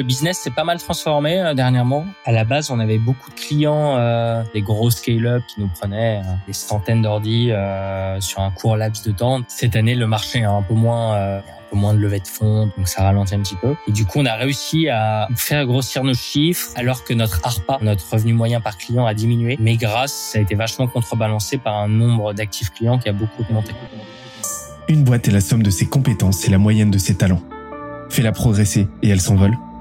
le business s'est pas mal transformé euh, dernièrement. À la base, on avait beaucoup de clients, euh, des gros scale-up qui nous prenaient euh, des centaines d'ordi sur un court laps de temps. Cette année, le marché est un peu moins, un moins de levée de fonds, donc ça ralentit un petit peu. Et du coup, on a réussi à faire grossir nos chiffres alors que notre ARPA, notre revenu moyen par client, a diminué. Mais grâce, ça a été vachement contrebalancé par un nombre d'actifs clients qui a beaucoup augmenté. Une boîte est la somme de ses compétences et la moyenne de ses talents. Fais-la progresser et elle s'envole.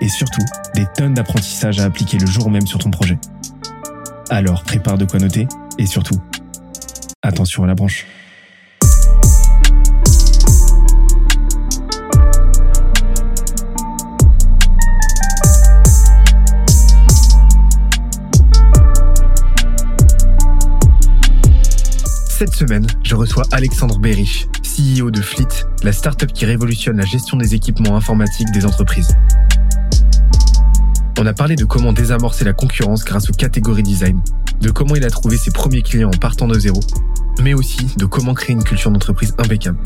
et surtout des tonnes d'apprentissages à appliquer le jour même sur ton projet. Alors prépare de quoi noter et surtout, attention à la branche. Cette semaine, je reçois Alexandre Berich, CEO de Fleet, la startup qui révolutionne la gestion des équipements informatiques des entreprises. On a parlé de comment désamorcer la concurrence grâce aux catégories design, de comment il a trouvé ses premiers clients en partant de zéro, mais aussi de comment créer une culture d'entreprise impeccable.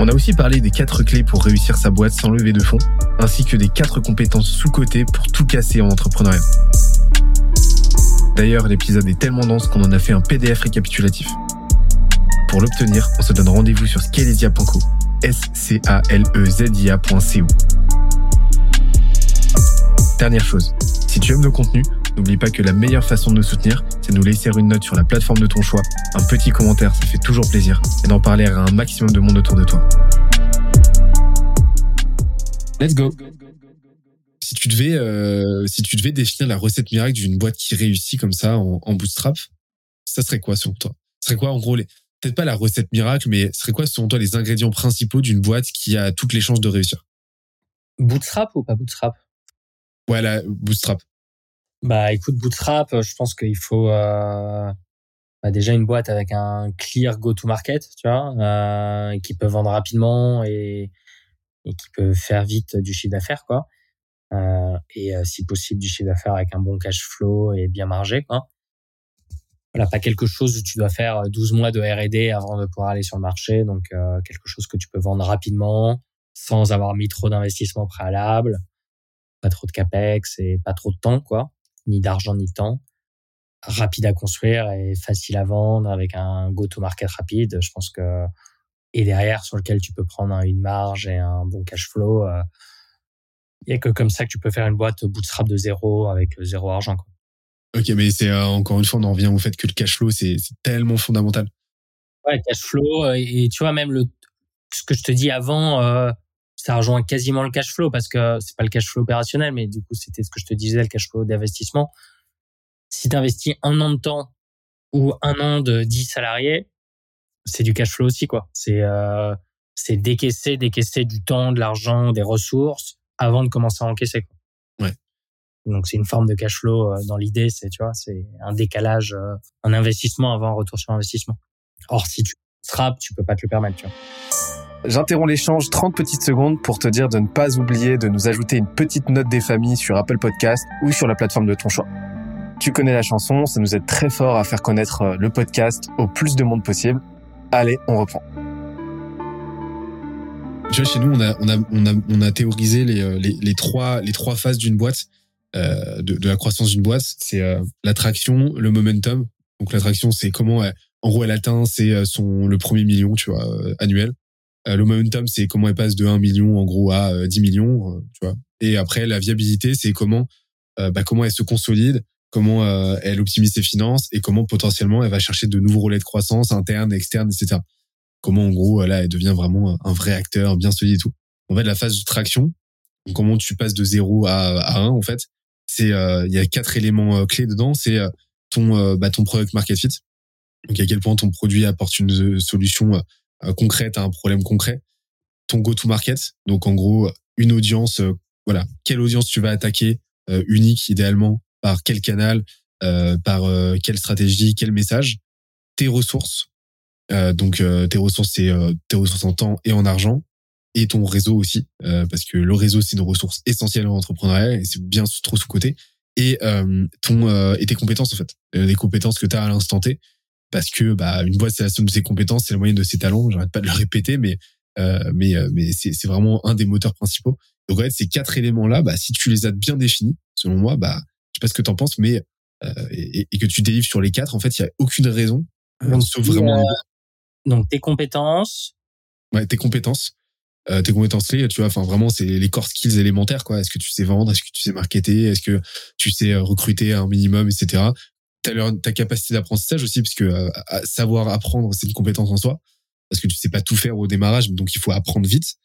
On a aussi parlé des quatre clés pour réussir sa boîte sans lever de fonds, ainsi que des quatre compétences sous-cotées pour tout casser en entrepreneuriat. D'ailleurs, l'épisode est tellement dense qu'on en a fait un PDF récapitulatif. Pour l'obtenir, on se donne rendez-vous sur S-C-A-L-E-Z-I-A.co. Dernière chose, si tu aimes nos contenus, n'oublie pas que la meilleure façon de nous soutenir, c'est de nous laisser une note sur la plateforme de ton choix, un petit commentaire, ça fait toujours plaisir, et d'en parler à un maximum de monde autour de toi. Let's go. Si tu devais, euh, si tu devais définir la recette miracle d'une boîte qui réussit comme ça en, en bootstrap, ça serait quoi selon toi? Ce serait quoi en gros les, peut-être pas la recette miracle, mais ce serait quoi selon toi les ingrédients principaux d'une boîte qui a toutes les chances de réussir? Bootstrap ou pas bootstrap? Ouais, la bootstrap. Bah écoute, Bootstrap, je pense qu'il faut euh, bah, déjà une boîte avec un clear go-to-market, tu vois, euh, qui peut vendre rapidement et, et qui peut faire vite du chiffre d'affaires, quoi. Euh, et euh, si possible du chiffre d'affaires avec un bon cash flow et bien margé, quoi. Voilà, pas quelque chose où tu dois faire 12 mois de R&D avant de pouvoir aller sur le marché, donc euh, quelque chose que tu peux vendre rapidement sans avoir mis trop d'investissement préalable, pas trop de capex et pas trop de temps, quoi ni d'argent ni de temps, rapide à construire et facile à vendre avec un go-to-market rapide. Je pense que et derrière sur lequel tu peux prendre une marge et un bon cash flow. Il y a que comme ça que tu peux faire une boîte bootstrap de zéro avec zéro argent. Quoi. Ok, mais c'est euh, encore une fois, on en revient au fait que le cash flow, c'est tellement fondamental. Ouais, cash flow et, et, tu vois même le ce que je te dis avant, euh, ça rejoint quasiment le cash flow parce que c'est pas le cash flow opérationnel, mais du coup, c'était ce que je te disais, le cash flow d'investissement. Si tu investis un an de temps ou un an de 10 salariés, c'est du cash flow aussi, quoi. C'est, euh, c'est décaisser, décaisser du temps, de l'argent, des ressources avant de commencer à encaisser, quoi. Ouais. Donc, c'est une forme de cash flow dans l'idée, c'est, tu vois, c'est un décalage, un investissement avant un retour sur investissement. Or, si tu trappes, tu peux pas te le permettre, tu vois. J'interromps l'échange 30 petites secondes pour te dire de ne pas oublier de nous ajouter une petite note des familles sur Apple Podcast ou sur la plateforme de ton choix. Tu connais la chanson, ça nous aide très fort à faire connaître le podcast au plus de monde possible. Allez, on reprend. Tu vois, chez nous, on a, on a, on a, on a théorisé les, les, les trois, les trois phases d'une boîte, euh, de, la croissance d'une boîte. C'est euh, l'attraction, le momentum. Donc l'attraction, c'est comment, elle, en gros, elle atteint c'est son le premier million, tu vois, euh, annuel. Le momentum, c'est comment elle passe de 1 million en gros à 10 millions, tu vois. Et après, la viabilité, c'est comment, bah, comment elle se consolide, comment elle optimise ses finances et comment potentiellement elle va chercher de nouveaux relais de croissance internes, externes, etc comment en gros là elle devient vraiment un vrai acteur bien solide et tout. En fait la phase de traction, comment tu passes de 0 à, à 1 en fait, c'est euh, il y a quatre éléments euh, clés dedans, c'est euh, ton bah, ton product market fit. Donc à quel point ton produit apporte une solution concrète à un problème concret. Ton go to market, donc en gros une audience voilà, quelle audience tu vas attaquer unique idéalement par quel canal, par quelle stratégie, quel message, tes ressources. donc tes ressources, c'est tes ressources en temps et en argent et ton réseau aussi, parce que le réseau c'est une ressource essentielle en entrepreneuriat et c'est bien trop sous côté et ton et tes compétences en fait, les compétences que tu as à l'instant T parce que bah une boîte c'est la somme de ses compétences, c'est la moyenne de ses talents. J'arrête pas de le répéter, mais euh, mais euh, mais c'est c'est vraiment un des moteurs principaux. Donc en fait, ces quatre éléments là, bah si tu les as bien définis, selon moi, bah je sais pas ce que t'en penses, mais euh, et, et, que tu délivres sur les quatre, en fait, il y a aucune raison, donc, sauf vraiment. donc tes compétences. Ouais, tes compétences. Euh, tes compétences clés, tu vois, enfin vraiment c'est les core skills élémentaires quoi. Est-ce que tu sais vendre, est-ce que tu sais marketer, est-ce que tu sais recruter un minimum, etc ta capacité d'apprentissage aussi, parce que euh, savoir apprendre, c'est une compétence en soi, parce que tu sais pas tout faire au démarrage, donc il faut apprendre vite.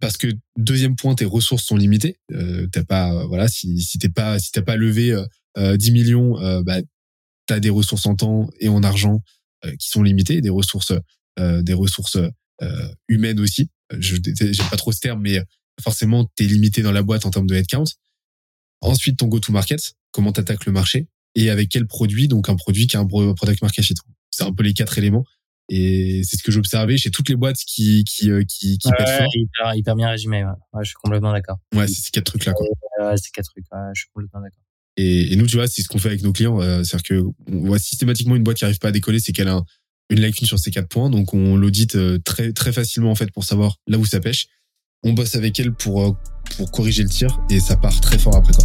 Parce que deuxième point, tes ressources sont limitées. Euh, t'as pas, euh, voilà, si si t'es pas, si t'as pas levé euh, 10 millions, euh, bah t'as des ressources en temps et en argent qui sont limitées, des ressources, des ressources humaines aussi. Je j'aime pas trop ce terme, mais forcément t'es limité dans la boîte en termes de headcount. Ensuite, ton go-to-market, comment t'attaques le marché? Et avec quel produit, donc un produit qui a un product market fit. C'est un peu les quatre éléments. Et c'est ce que j'observais chez toutes les boîtes qui qui euh, qui, qui ouais, fort. Hyper, hyper, bien résumé. Ouais. ouais. je suis complètement d'accord. Ouais, c'est ces quatre trucs là. Quoi. Ouais, ces quatre trucs. Ouais, je suis complètement d'accord. Et, et, nous, tu vois, c'est ce qu'on fait avec nos clients. Euh, C'est-à-dire que on voit systématiquement une boîte qui arrive pas à décoller, c'est qu'elle a une lacune sur ces quatre points. Donc on l'audite euh, très très facilement en fait pour savoir là où ça pêche. On bosse avec elle pour pour corriger le tir et ça part très fort après quoi.